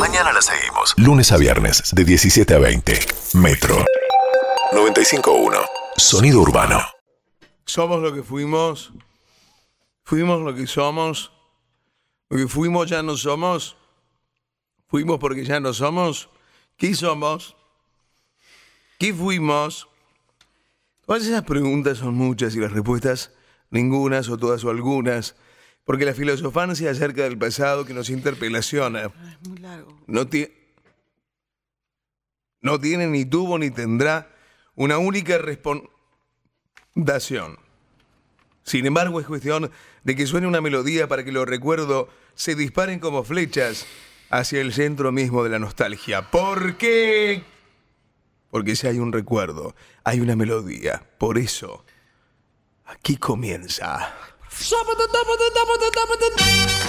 Mañana la seguimos. Lunes a viernes, de 17 a 20. Metro 95.1. Sonido urbano. Somos lo que fuimos. Fuimos lo que somos. Lo que fuimos ya no somos. Fuimos porque ya no somos. ¿Qué somos? ¿Qué fuimos? Todas esas preguntas son muchas y las respuestas ningunas o todas o algunas. Porque la filosofancia acerca del pasado que nos interpelaciona Es muy largo. no, tie- no tiene ni tuvo ni tendrá una única respondación. Sin embargo, es cuestión de que suene una melodía para que los recuerdos se disparen como flechas hacia el centro mismo de la nostalgia. ¿Por qué? Porque si hay un recuerdo, hay una melodía. Por eso, aquí comienza.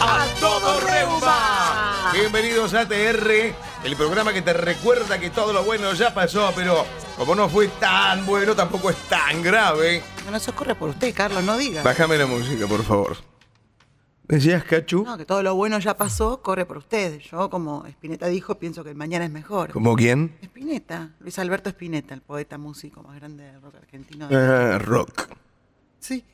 ¡A todo reuma! Bienvenidos a TR, el programa que te recuerda que todo lo bueno ya pasó, pero como no fue tan bueno, tampoco es tan grave. No, eso corre por usted, Carlos, no diga. Bájame la música, por favor. ¿Decías, Cachu? No, que todo lo bueno ya pasó, corre por usted. Yo, como Spinetta dijo, pienso que el mañana es mejor. ¿Como quién? Spinetta, Luis Alberto Spinetta, el poeta músico más grande del rock argentino. Ah, rock. Sí.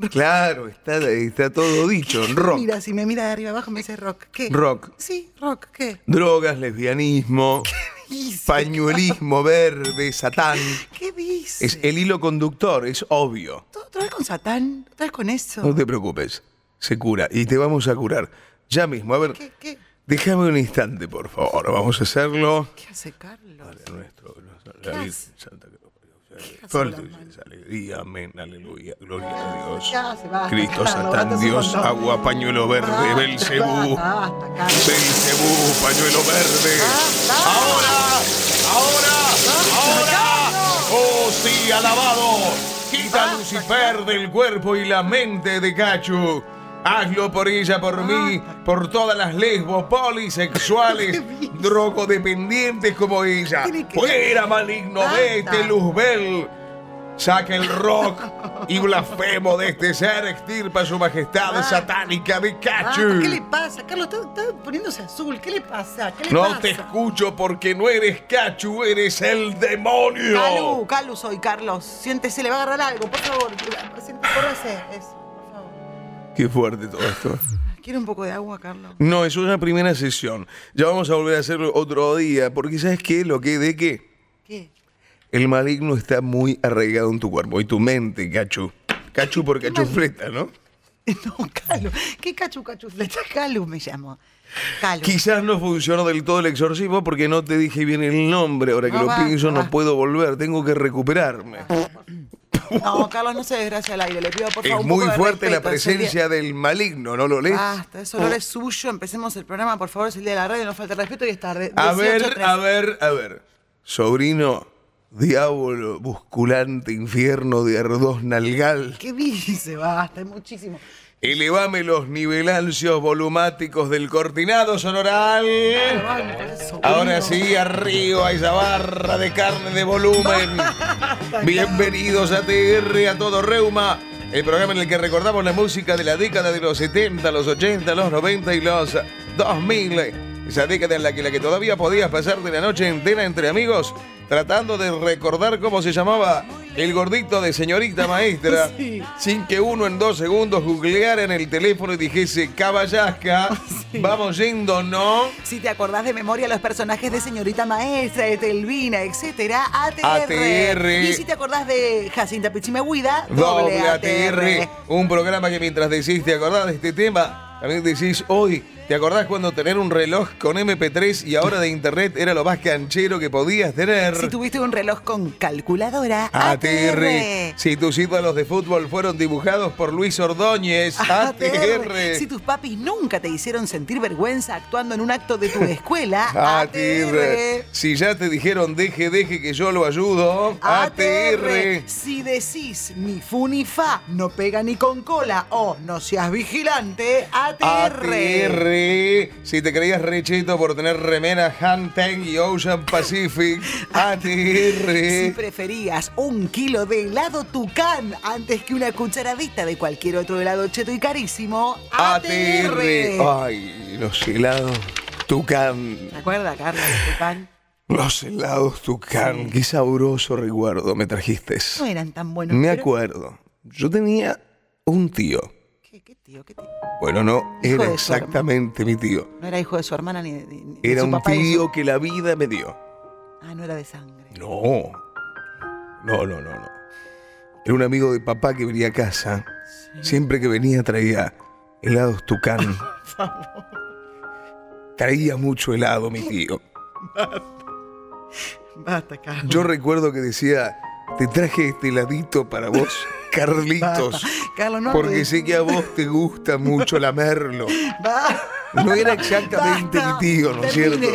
Claro, está, está todo dicho. Rock. Mira, si me mira de arriba abajo me dice rock. ¿Qué? Rock. Sí, rock, ¿qué? Drogas, lesbianismo, dice? pañuelismo verde, satán. ¿Qué dice? Es el hilo conductor, es obvio. ¿Todo- ¿Otra vez con Satán? ¿Otra vez con eso? No te preocupes, se cura y te vamos a curar. Ya mismo, a ver, ¿Qué, qué, déjame un instante, por favor. Vamos a hacerlo. qué hace Carlos? Nuestro, nuestro- ¿Qué hace? Santa nos parió. ¿Qué hace Fuerte con las es alegría, amén, aleluya, gloria a Dios. Cristo, Satán, Dios, agua, pañuelo verde, Belcebú. Belcebú, pañuelo verde. Ahora, ahora, ahora. Oh, sí, alabado. Quita Lucifer del cuerpo y la mente de Cachu. Hazlo por ella, por mí, por todas las lesbos polisexuales, drogodependientes como ella. Fuera, maligno, vete, Luzbel. Saca el rock y blasfemo de este ser, extirpa su majestad Basta. satánica de Basta, Cachu. ¿Qué le pasa? Carlos, está, está poniéndose azul. ¿Qué le pasa? ¿Qué le No pasa? te escucho porque no eres Cachu, eres el demonio. Calu, Calu soy, Carlos. Siéntese, le va a agarrar algo, por favor. Siéntese. Eso. Qué fuerte todo esto. ¿Quiere un poco de agua, Carlos? No, es una primera sesión. Ya vamos a volver a hacerlo otro día, porque ¿sabes qué? Lo que de qué? ¿Qué? El maligno está muy arraigado en tu cuerpo y tu mente, Cachu. Cachu por cachufleta, ¿no? No, Calu. ¿Qué cachu, cachu, flecha? Calu me llamo. Calu. Quizás no funcionó del todo el exorcismo porque no te dije bien el nombre. Ahora que No lo va, pienso, no va. puedo volver. Tengo que recuperarme. No, Carlos, no se desgracia al aire. Le pido, por favor, Es un poco muy fuerte la respeto. Presencia del maligno, ¿no lo lees? Basta, ese olor es suyo. Empecemos el programa, por favor. Es el día de la radio, no falta respeto y es tarde. A ver, 18:03. a ver, a ver. Sobrino, diablo, busculante, infierno de ardós nalgal. ¿Qué dice? Basta, es muchísimo. Elevame los nivelancios volumáticos del cortinado sonoral. Ahora sí, arriba a esa barra de carne de volumen. Bienvenidos a TR, a todo reuma. El programa en el que recordamos la música de la década de los 70, los 80, los 90 y los 2000. Esa década en la que, la que todavía podías pasarte la noche entera entre amigos tratando de recordar cómo se llamaba el gordito de señorita maestra Sí. sin que uno en dos segundos googleara en el teléfono y dijese caballasca, vamos yendo, ¿no? Si te acordás de memoria los personajes de Señorita Maestra, de Telvina, etcétera, ATR. ATR. Y si te acordás de Jacinta Pichimehuida, Doble ATR, un programa que mientras decís te acordás de este tema, también decís hoy, ¿te acordás cuando tener un reloj con MP3 y ahora de internet era lo más canchero que podías tener? Si tuviste un reloj con calculadora, ATR. ATR. Si tus ídolos de fútbol fueron dibujados por Luis Ordóñez, ATR. Si tus papis nunca te hicieron sentir vergüenza actuando en un acto de tu escuela, ATR. ATR. Si ya te dijeron deje, deje que yo lo ayudo, ATR. Si decís ni fu ni fa, no pega ni con cola o no seas vigilante, ATR. ATR. Si te creías recheto por tener remera Hanteng y Ocean Pacific, ATR. Si preferías un kilo de helado tucán antes que una cucharadita de cualquier otro helado cheto y carísimo, ATR. ATR. Ay, los helados Tucán. ¿Te acuerdas, Carlos, Tucán? Los helados Tucán. Qué sabroso recuerdo me trajiste. No eran tan buenos. Me pero- acuerdo. Yo tenía un tío. ¿Qué, qué tío? ¿Qué tío? Bueno, no, era exactamente mi tío. No era hijo de su hermana ni de, ni- de Era su un papá su- tío que la vida me dio. Ah, no era de sangre. No. No, no, no, no. Era un amigo de papá que venía a casa. Siempre que venía traía helados Tucán. Traía mucho helado mi tío. Basta, Carlos. Yo recuerdo que decía, te traje este heladito para vos, Carlitos. Carlos, no Porque sé que a vos te gusta mucho lamerlo. Va. No era exactamente Basta. mi tío, ¿no es cierto?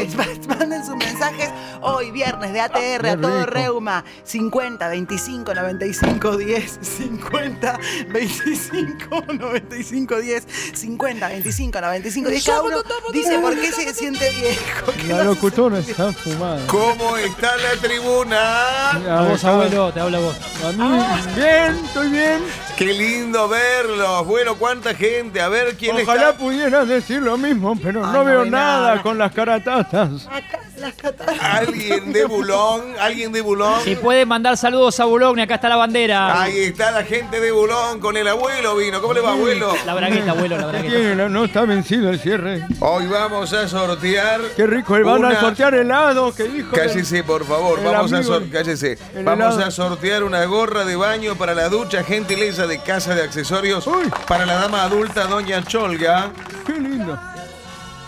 Manden sus mensajes hoy, viernes, de ATR a Qué todo. Reuma. 50, 25, 95, 10. 50, 25, 95, 10. 50, 25, 95, 10. Cada uno dice por qué se siente viejo. que La no se locutora siente está fumada. ¿Cómo está la tribuna? A A vos, abuelo, te habla vos. A mí, bien, estoy bien. Qué lindo verlos. Bueno, cuánta gente. A ver quién Ojalá está. pudieras decir lo mismo, pero Ay, no no veo ve nada nada. con las caratatas. Acá las cataratas. Alguien de Bulón, alguien de Bulón. Si puede mandar saludos a Boulogne, acá está la bandera. Ahí está la gente de Bulón con el abuelo vino. ¿Cómo le va, abuelo? La bragueta, abuelo, la ¿Qué bragueta. tiene? No está vencido el cierre. Hoy vamos a sortear. Qué rico, van una- a sortear helado, que dijo. Cállese, por favor. Vamos a, sor- cállese. Vamos helado. a sortear una gorra de baño para la ducha, gentileza de casa de accesorios Uy. para la dama adulta, doña Cholga. Qué lindo.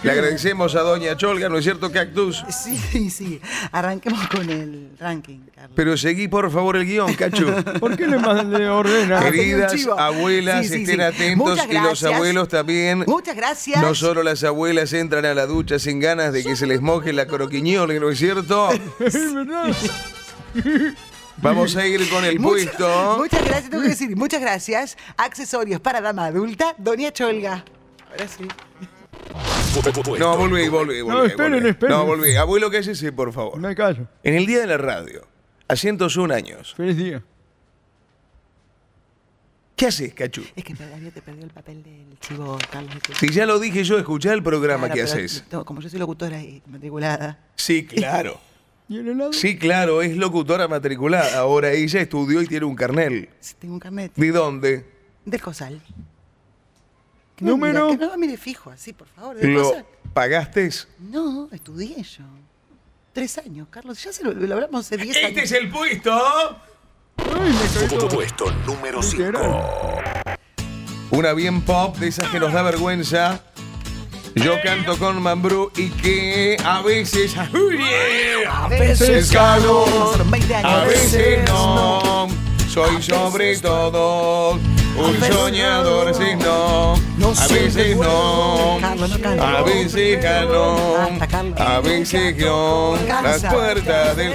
Le agradecemos a doña Cholga, ¿no es cierto, Cactus? Sí, sí. Arranquemos con el ranking, Carlos. Pero seguí, por favor, el guion, Cachu. ¿Por qué le, le ordena? Queridas abuelas, Sí, sí, estén sí. atentos y los abuelos también. Muchas gracias. No solo las abuelas entran a la ducha sin ganas de que se les moje la croquiñola, ¿no es cierto? Es verdad. Vamos a ir con el puesto. Muchas gracias, tengo que decir, muchas gracias. Accesorios para dama adulta, Doña Cholga. Ahora sí. No, volví, volví, volví. No, esperen, volví. esperen. No, volví. Abuelo, cállese, por favor. Me callo. En el día de la radio, a 101 años, Feliz día. ¿qué haces, Cachu? Es que Darío te perdió el papel del chivo, Carlos. Si ya lo dije yo, escuchá el programa Claro, que pero haces. no, como yo soy locutora y matriculada. Sí, claro. ¿Y el helado? Sí, claro, es locutora matriculada. Ahora ella estudió y tiene un carnel. sí, Tengo un carnet ¿De dónde? del COSAL. ¿Qué me Número. mira? Que no me mire fijo así, por favor. del ¿Lo COSAL. pagaste? No, estudié yo. Tres años, Carlos. Ya se lo, lo hablamos hace diez Este años. es el puesto. Ay. Puesto número 5. Literal. Una bien pop de esas que nos da vergüenza. Yo canto con Mambrú y que a veces. A veces gano, Pasaron 20 años. A veces no. Soy sobre todo un soñador, si no. A veces no. No. A veces Carlos. A veces no. Las puertas del.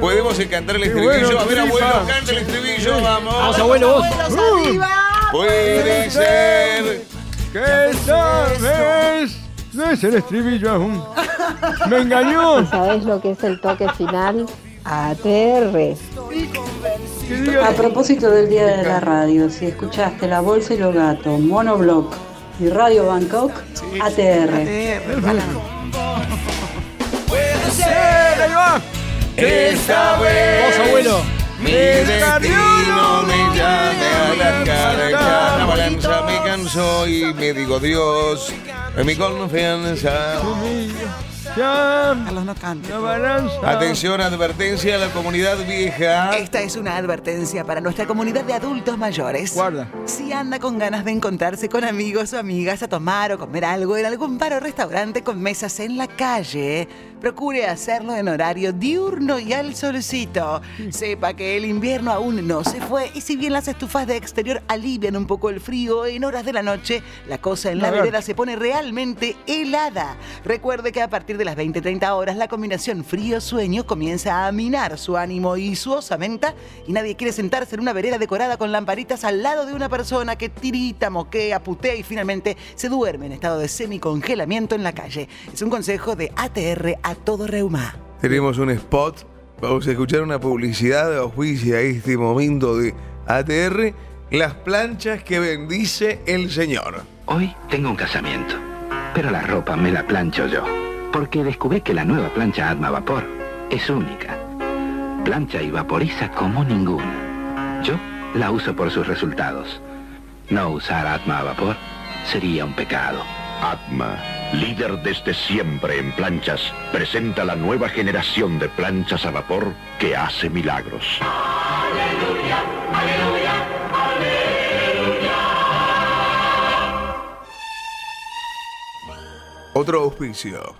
¿Podemos cantar el estribillo? A ver, abuelo, canta el estribillo, Vamos, vamos. abuelo, vos. Puede ser. Que esta vez no es el estribillo aún. Me engañó. ¿Sabes lo que es el toque final? ATR. A propósito del Día de la Radio, si escuchaste La Bolsa y los Gatos, Monoblock y Radio Bangkok, ATR. Eh, repara. ¡Eh, ahí va! Esta vez. Vos, abuelo. Mi destino me llama a la cara, la balanza me cansó y me digo Dios, en mi confianza. Carlos, no cante. la balanza. Atención, advertencia a la comunidad vieja. Esta es una advertencia para nuestra comunidad de adultos mayores. Guarda. Si anda con ganas de encontrarse con amigos o amigas a tomar o comer algo en algún bar o restaurante con mesas en la calle, procure hacerlo en horario diurno y al solcito. Sepa que el invierno aún no se fue y si bien las estufas de exterior alivian un poco el frío, en horas de la noche la cosa en la vereda se pone realmente helada. Recuerde que a partir de las 20-30 horas la combinación frío-sueño comienza a minar su ánimo y su osamenta y nadie quiere sentarse en una vereda decorada con lamparitas al lado de una persona que tirita, moquea, putea y finalmente se duerme en estado de semicongelamiento en la calle. Es un consejo de ATR a todo reuma. Tenemos un spot. Vamos a escuchar una publicidad de auspicia a este momento de ATR. Las planchas que bendice el Señor. Hoy tengo un casamiento. pero la ropa me la plancho yo. Porque descubrí que la nueva plancha Atma Vapor es única. Plancha y vaporiza como ninguna. Yo la uso por sus resultados. No usar Atma Vapor sería un pecado. Atma, líder desde siempre en planchas, presenta la nueva generación de planchas a vapor que hace milagros. Otro auspicio.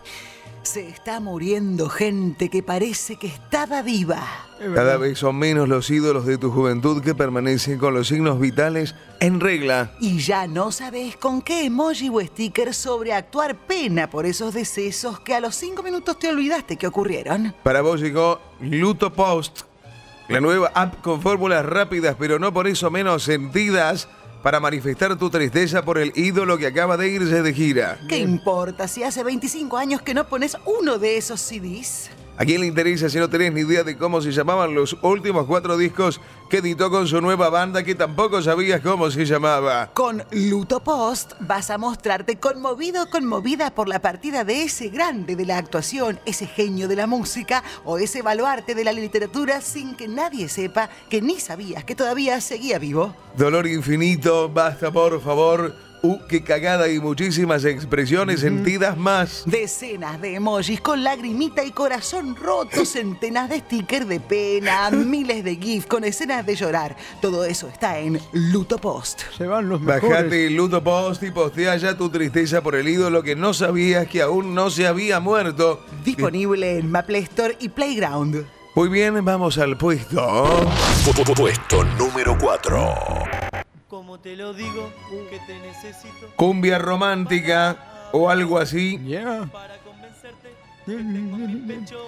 Se está muriendo gente que parece que estaba viva. Cada vez son menos los ídolos de tu juventud que permanecen con los signos vitales en regla. Y ya no sabes con qué emoji o sticker sobreactuar pena por esos decesos que a los cinco minutos te olvidaste que ocurrieron. Para vos llegó Luto Post, la nueva app con fórmulas rápidas pero no por eso menos sentidas para manifestar tu tristeza por el ídolo que acaba de irse de gira. ¿Qué importa si hace 25 años que no pones uno de esos CDs? ¿A quién le interesa si no tenés ni idea de cómo se llamaban los últimos cuatro discos que editó con su nueva banda que tampoco sabías cómo se llamaba? Con Luto Post vas a mostrarte conmovido conmovida por la partida de ese grande de la actuación, ese genio de la música o ese baluarte de la literatura sin que nadie sepa que ni sabías que todavía seguía vivo. Dolor infinito, basta por favor. Uh, qué cagada y muchísimas expresiones sentidas más. Decenas de emojis con lagrimita y corazón roto, centenas de stickers de pena, miles de GIFs con escenas de llorar. Todo eso está en Luto Post. Se van los mejores. Bajate Luto Post y postea ya tu tristeza por el ídolo que no sabías que aún no se había muerto. Disponible en Maple Store y Playground. Muy bien, vamos al puesto. Puesto número 4. Como te lo digo, que te necesito. Cumbia romántica o algo así. Yeah.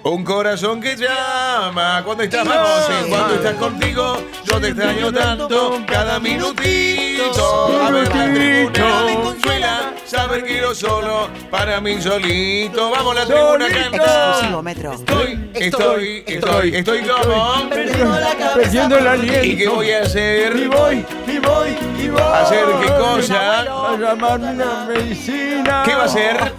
Un corazón que llama cuando estamos en cuando estás contigo. Yo te extraño tanto cada minutito. A ver la tribuna me consuela saber que yo solo para mí solito. Vamos la tribuna canta. Exclusivo Metro. Estoy, estoy, estoy, estoy como. Perdiendo el aliento. ¿Y qué voy a hacer? Y voy, y voy, y voy. ¿Hacer qué cosa? A llamarme una medicina. ¿Qué va a hacer?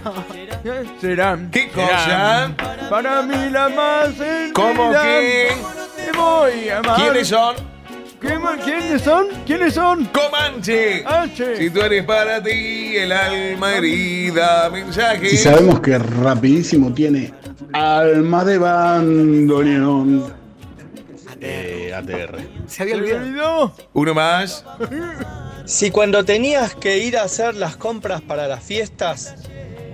¿Qué será? ¿Qué cosa? Para mí la más. ¿Cómo que? Te voy a amar. ¿Quiénes son? ¿Qué ma- ¿Quiénes son? ¿Quiénes son? Comanche. H. Si tú eres para ti el alma herida, mensaje. Y sabemos que rapidísimo tiene alma de bandoneón. Eh, ATR. Se había ¿Se olvidado. olvidó? Uno más. Si cuando tenías que ir a hacer las compras para las fiestas,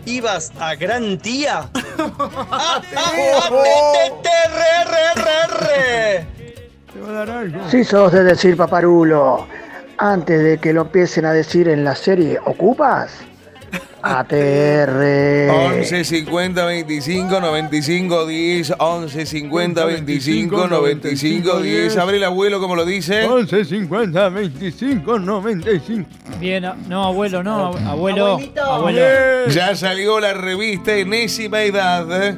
ibas a Gran Tía. ¡Ah, Te va a dar algo. Si sos de decir paparulo, antes de que lo empiecen a decir en la serie, ¿ocupas? ATR. 11 50 25 95 10 11 50 25 95 10 Abre el abuelo como lo dice 11, 50, 25, 95. Bien, no, abuelo, no, ab- abuelo. Abuelo. Ya salió la revista Enésima Edad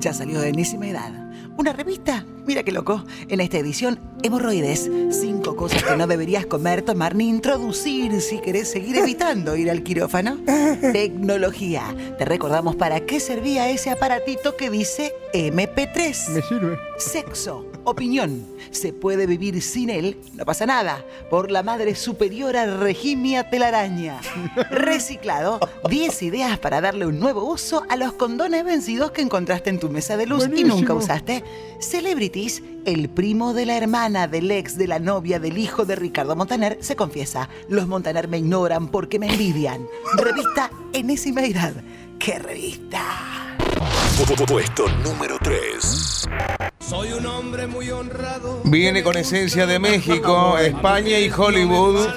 Ya salió de enésima edad. Una revista, mira qué loco. En esta edición, hemorroides. Cinco cosas que no deberías comer, tomar ni introducir si querés seguir evitando ir al quirófano. Tecnología. Te recordamos para qué servía ese aparatito que dice MP3. Me sirve. Sexo, opinión. Se puede vivir sin él, no pasa nada. Por la madre superiora Regimia Telaraña. Reciclado, 10 ideas para darle un nuevo uso a los condones vencidos que encontraste en tu mesa de luz y nunca usaste. Celebrities, el primo de la hermana del ex de la novia del hijo de Ricardo Montaner, se confiesa. Los Montaner me ignoran porque me envidian. Revista Enésima Edad. ¡Qué revista! Puesto número 3. Soy un hombre muy honrado. Viene con esencia de México, España y Hollywood.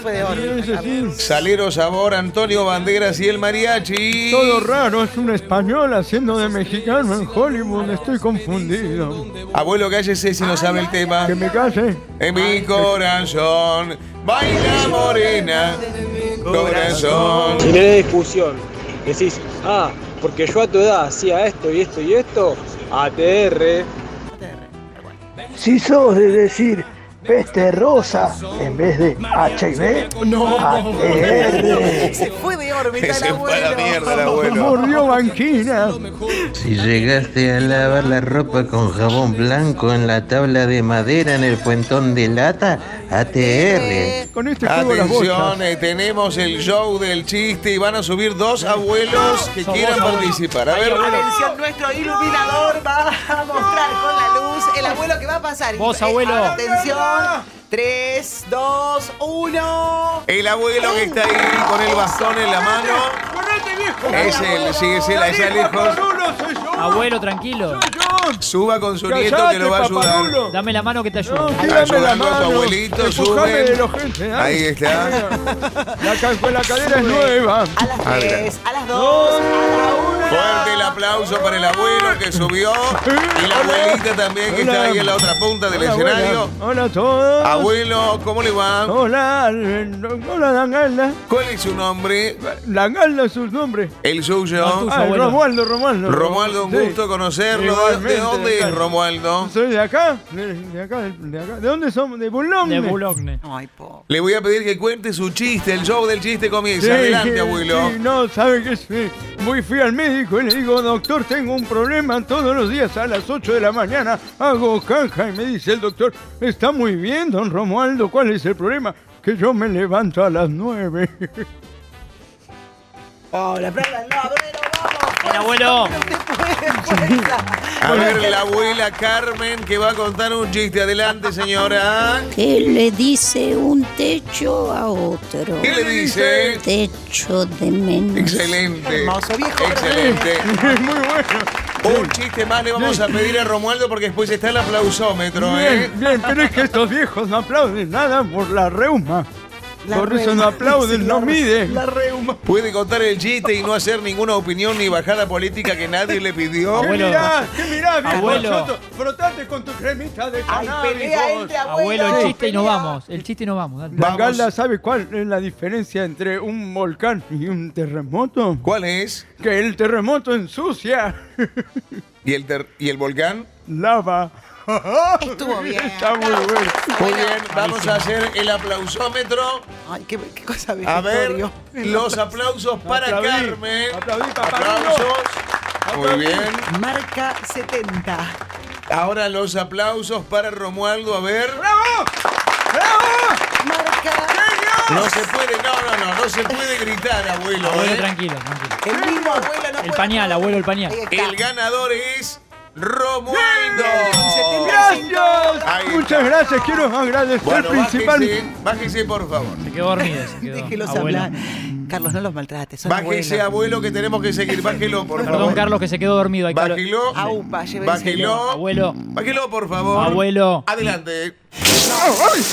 Salero Sabor, Antonio Banderas y el Mariachi Todo raro, es un español haciendo de mexicano en Hollywood. Estoy confundido. Abuelo, cállese si no sabe el tema Que me case. En mi corazón Baila morena Corazón tenés discusión, decís, ah, porque yo a tu edad hacía esto y esto y esto, ATR. Si sos de decir peste rosa en vez de HIV. No. ATR. Se fue de órbita el Se fue a la abuelo. mierda el abuelo. Mordió banquina. Si llegaste a lavar la ropa con jabón blanco en la tabla de madera en el puentón de lata, ATR. Con este juego. Atención, eh, tenemos el show del chiste y van a subir dos abuelos que quieran participar. A ver, Atención, nuestro iluminador va a mostrar con la luz el abuelo que va a pasar. Vos, abuelo. Atención. 3, 2, 1. el abuelo que está ahí con el bastón en la mano. Es él, sigue siendo lejos. Abuelo, tranquilo. Suba con su nieto que lo va a ayudar. paparulo. Dame la mano que te ayudo. No, tírame la Ayudando a tu mano. abuelito, Empujame suben. de los gente, ¿eh? Ahí está. La, ca- la cadera es nueva. A las Adelante. 3, a las 2, a la 1. Fuerte el aplauso para el abuelo que subió y la abuelita también que está ahí en la otra punta del Hola, escenario. abuela. Hola a todos. Abuelo, ¿cómo le va? Hola, eh, hola Dangalda. ¿Cuál es su nombre? Dangalda es su nombre. El suyo. Ah, abuelo. Romualdo, Romualdo. Romualdo, un Sí. gusto conocerlo. ¿De- Igualmente, ¿De dónde es. Romualdo? Soy de acá, de, de acá, de, de acá. ¿De dónde somos? De Boulogne. De Boulogne. Ay, po. Le voy a pedir que cuente su chiste. El show del chiste comienza. Sí, Adelante, abuelo. sí, no, sabe que sí. Muy fui al médico y le digo, doctor, tengo un problema todos los días a las 8 de la mañana. Hago caja y me dice el doctor, está muy bien, don Romualdo, ¿cuál es el problema? Que yo me levanto a las 9. Hola, apláudanlo, abuelo, vamos. Bien, abuelo. A ver, la abuela Carmen que va a contar un chiste. Adelante, señora. ¿Qué le dice un techo a otro? ¿Qué le dice? Techo de menos. Excelente. Hermoso, viejo. Excelente. muy bueno. Un chiste más le vamos a pedir a Romualdo porque después está el aplausómetro, ¿eh? Bien, bien, pero es que estos viejos no aplauden nada por la reuma. La por eso no aplauden, Sí, no la- miden. La reuma. Puede contar el chiste y no hacer ninguna opinión ni bajada política que nadie le pidió. ¿Qué Abuelo. mirá? ¿Qué mirá, viejo Abuelo. choto? Frotate con tu cremita de Ay, cannabis. pelea vos. entre abuelos. Abuelo, el chiste y nos vamos. El chiste y nos vamos. dale. Dangalda, ¿sabe cuál es la diferencia entre un volcán y un terremoto? ¿Cuál es? Que el terremoto ensucia ¿Y el, ter- ¿Y el volcán? lava. Estuvo bien. Está muy bueno. Muy bien, vamos a hacer el aplausómetro. Ay, qué, qué cosa A ver, los aplausos para Aplaudí. Carmen. Aplaudí, papá. Aplausos. Muy bien. Marca 70. Ahora los aplausos para Romualdo. A ver. ¡Bravo! ¡Bravo! Marca. No se puede, no, no, no, no se puede gritar, abuelo. Abuelo, ¿eh? tranquilo, tranquilo. El mismo abuelo no El puede- pañal, abuelo, el pañal. El ganador es Romualdo. ¡Gracias! Ahí está. Muchas gracias. Quiero agradecer Bueno, principalmente. bájese, bájese por favor. Se quedó dormido. Se quedó. Déjelos Abuelo. hablar. Carlos, no los maltrates. Son Bájese, abuelos. abuelo, que tenemos que seguir. Bájelo, por Perdón, favor. Carlos, que se quedó dormido. Hay que hablar- Bájelo. Aupa, llévenselo. Bájelo. Abuelo, Bájelo, por favor. abuelo. Adelante. ¡Ay!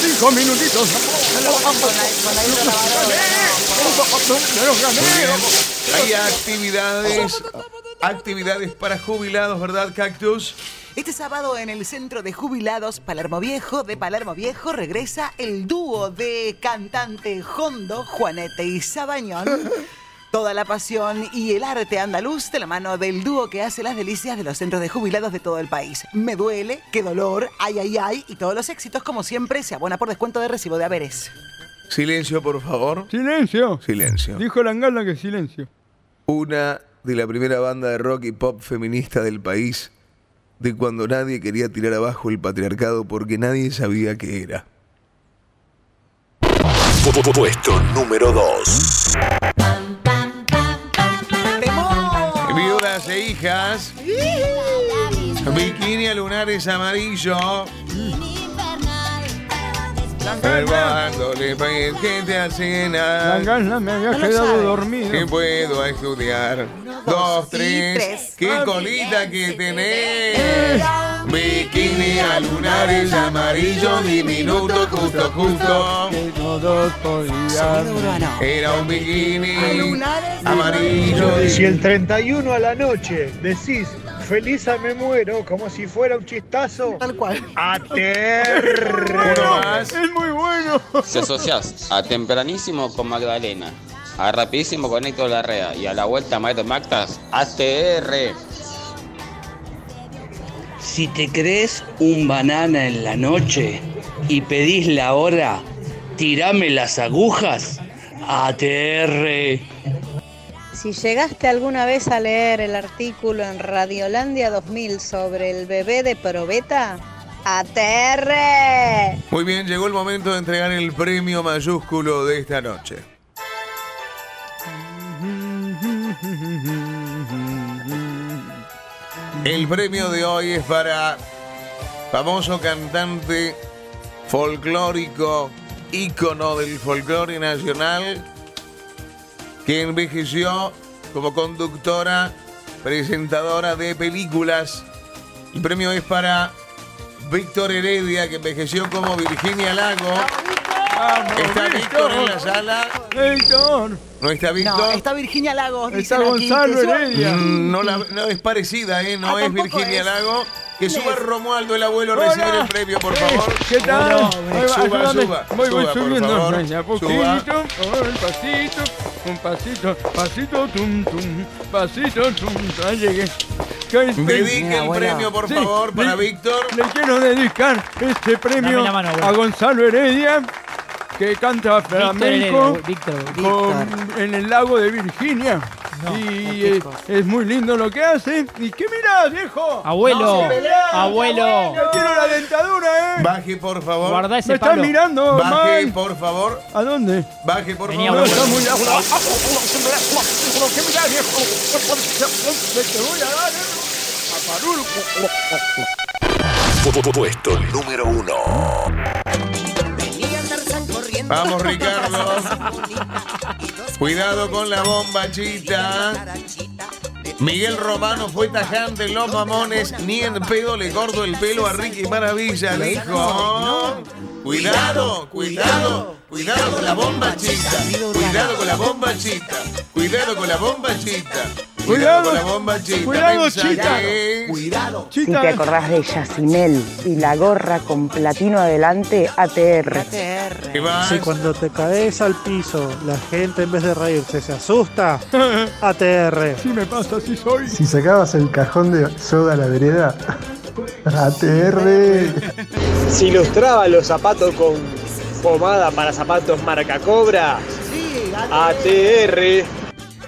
Cinco minutitos. No lo bajan con la, con la hidrolavadora. Me los gané. Muy bien. Hay actividades, actividades para jubilados, ¿verdad, Cactus? Este sábado en el Centro de Jubilados Palermo Viejo de Palermo Viejo regresa el dúo de cantante Hondo, Juanete y Sabañón. Toda la pasión y el arte andaluz de la mano del dúo que hace las delicias de los centros de jubilados de todo el país. Me duele, qué dolor, ay, ay, ay, y todos los éxitos, como siempre, se abona por descuento de recibo de haberes. Silencio, por favor. Silencio. Silencio. Dijo Langala que silencio. Una de la primera banda de rock y pop feminista del país, de cuando nadie quería tirar abajo el patriarcado porque nadie sabía qué era. Puesto número 2. Viudas e hijas. Bikini a lunares amarillo. Salvándole país que te acena. Langala me había No lo quedado sabe. dormido. Que puedo estudiar. Dos, tres. tres. Qué colita que tenés. Bikini a lunares amarillo, diminuto, justo, justo. Que todos podían. urbano. Era un bikini lunares amarillo. Si el 31 a la noche decís feliz a me muero como si fuera un chistazo, Tal cual. Más. Es muy bueno. Si asociás a tempranísimo con Magdalena, a rapidísimo con Héctor Larrea y a la vuelta a Maestro Mactas, ATR. Si te crees un banana en la noche y pedís la hora, tirame las agujas. ATR. Si llegaste alguna vez a leer el artículo en Radiolandia 2000 sobre el bebé de probeta, ¡aterre! Muy bien, llegó el momento de entregar el premio mayúsculo de esta noche. El premio de hoy es para famoso cantante folclórico, ícono del folclore nacional, que envejeció como conductora, presentadora de películas. El premio es para Víctor Heredia, que envejeció como Virginia Lago. ¿Está Víctor en la sala? Víctor. ¿No está Víctor? No, está Virginia Lagos. Está aquí, Gonzalo suba- Heredia. Mm, No, la- no es parecida, ¿eh? No Ah, es Virginia es. Lago. Que ¿Quién suba es? Romualdo, el abuelo, a Hola. recibir el premio, por favor. ¿Qué tal? Bueno, suba, suba, Voy, voy suba, por favor. Suba. un pasito, un pasito, pasito, tum, tum, pasito, tum, ahí llegué. ¿Qué hay? Dedique el premio, por Sí, favor, para le- Víctor. Le quiero dedicar este premio mano, a Gonzalo Heredia, que canta flamenco Heredia, Víctor. con- en el lago de Virginia. Y eh, es muy lindo lo que hace. ¿Y qué mirás, viejo? Abuelo, No abuelo. Yo quiero la dentadura, ¿eh? Baje, por favor. Guarda ese Me están palo. mirando, Baje, por favor. ¿A dónde? Baje, por Vení, favor. No, abuelo. está muy lejos. ¿Qué mirás, viejo? Te voy a dar, ¿eh? Puesto número uno. Vamos, Ricardo. Cuidado con la bomba, chita. Miguel Romano fue tajante en los mamones. Ni en pedo le corto el pelo a Ricky Maravilla, dijo. Cuidado, cuidado, cuidado con la bomba, chita. Cuidado con la bomba, chita. Cuidado con la bomba, chita. Cuidado con la bomba, chita. Cuidado, chita. Cuidado. Si te acordás de Yacimel y la gorra con platino adelante, ATR. Si cuando te caes al piso, la gente en vez de reírse se asusta, ATR. Si me pasa, así soy. Si sacabas el cajón de soda a la vereda, ATR. Si ilustraba los zapatos con pomada para zapatos marca Cobra, ATR.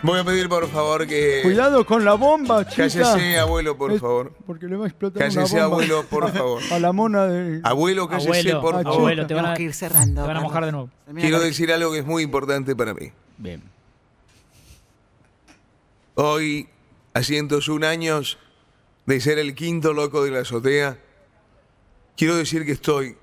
Voy a pedir por favor que. Cuidado con la bomba, chica. Cállese, abuelo, por Es- favor. Porque le va a explotar Cállese, una bomba. abuelo, por favor. A la mona de... Abuelo, cállese, Abuelo, por favor. abuelo, te van a, Tenemos que ir cerrando. te van a mojar de nuevo. Quiero decir algo que es muy importante para mí. Bien. Hoy, a 101 años de ser el quinto loco de la azotea, quiero decir que estoy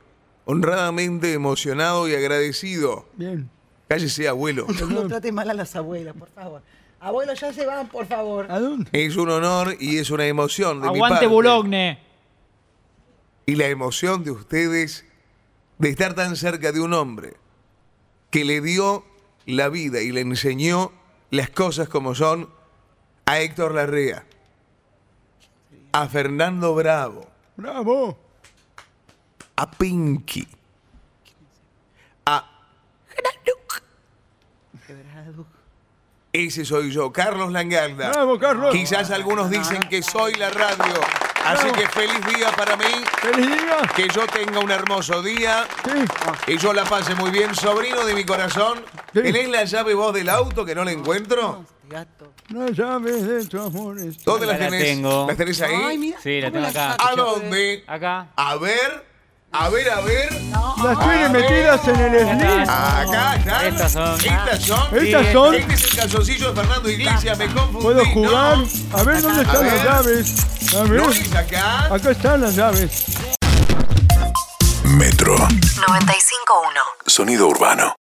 honradamente emocionado y agradecido. Bien. Cállese, abuelo. No trate mal a las abuelas, por favor. Abuelos, ya se van, por favor. ¿A dónde? Es un honor y es una emoción de mi Aguante parte. Boulogne. Y la emoción de ustedes de estar tan cerca de un hombre que le dio la vida y le enseñó las cosas como son a Héctor Larrea, a Fernando Bravo, ¡Bravo! a Pinky, a Ese soy yo, Carlos Langalda. ¡Bravo, Carlos! Quizás algunos dicen que soy la radio. Así que feliz día para mí. ¡Feliz día! Que yo tenga un hermoso día. Sí. Que yo la pase muy bien, sobrino de mi corazón. Sí. ¿Tenés la llave vos del auto que no la encuentro? No llaves de tu amores. ¿Dónde las La tenés? tengo. ¿Las tenés ahí? Ay, mira. Sí, la ¿cómo tengo acá. ¿A dónde? Acá. A ver, a ver, a ver. Las tiene metidas en el slim. Acá están. Estas son. Estas son. Estas son. Este es el calzoncillo de Fernando Iglesias, me confundí. ¿Puedo jugar? ¿no? A ver dónde están las llaves. A ver. ¿No es acá? Acá están las llaves. Metro. 95.1. Sonido urbano.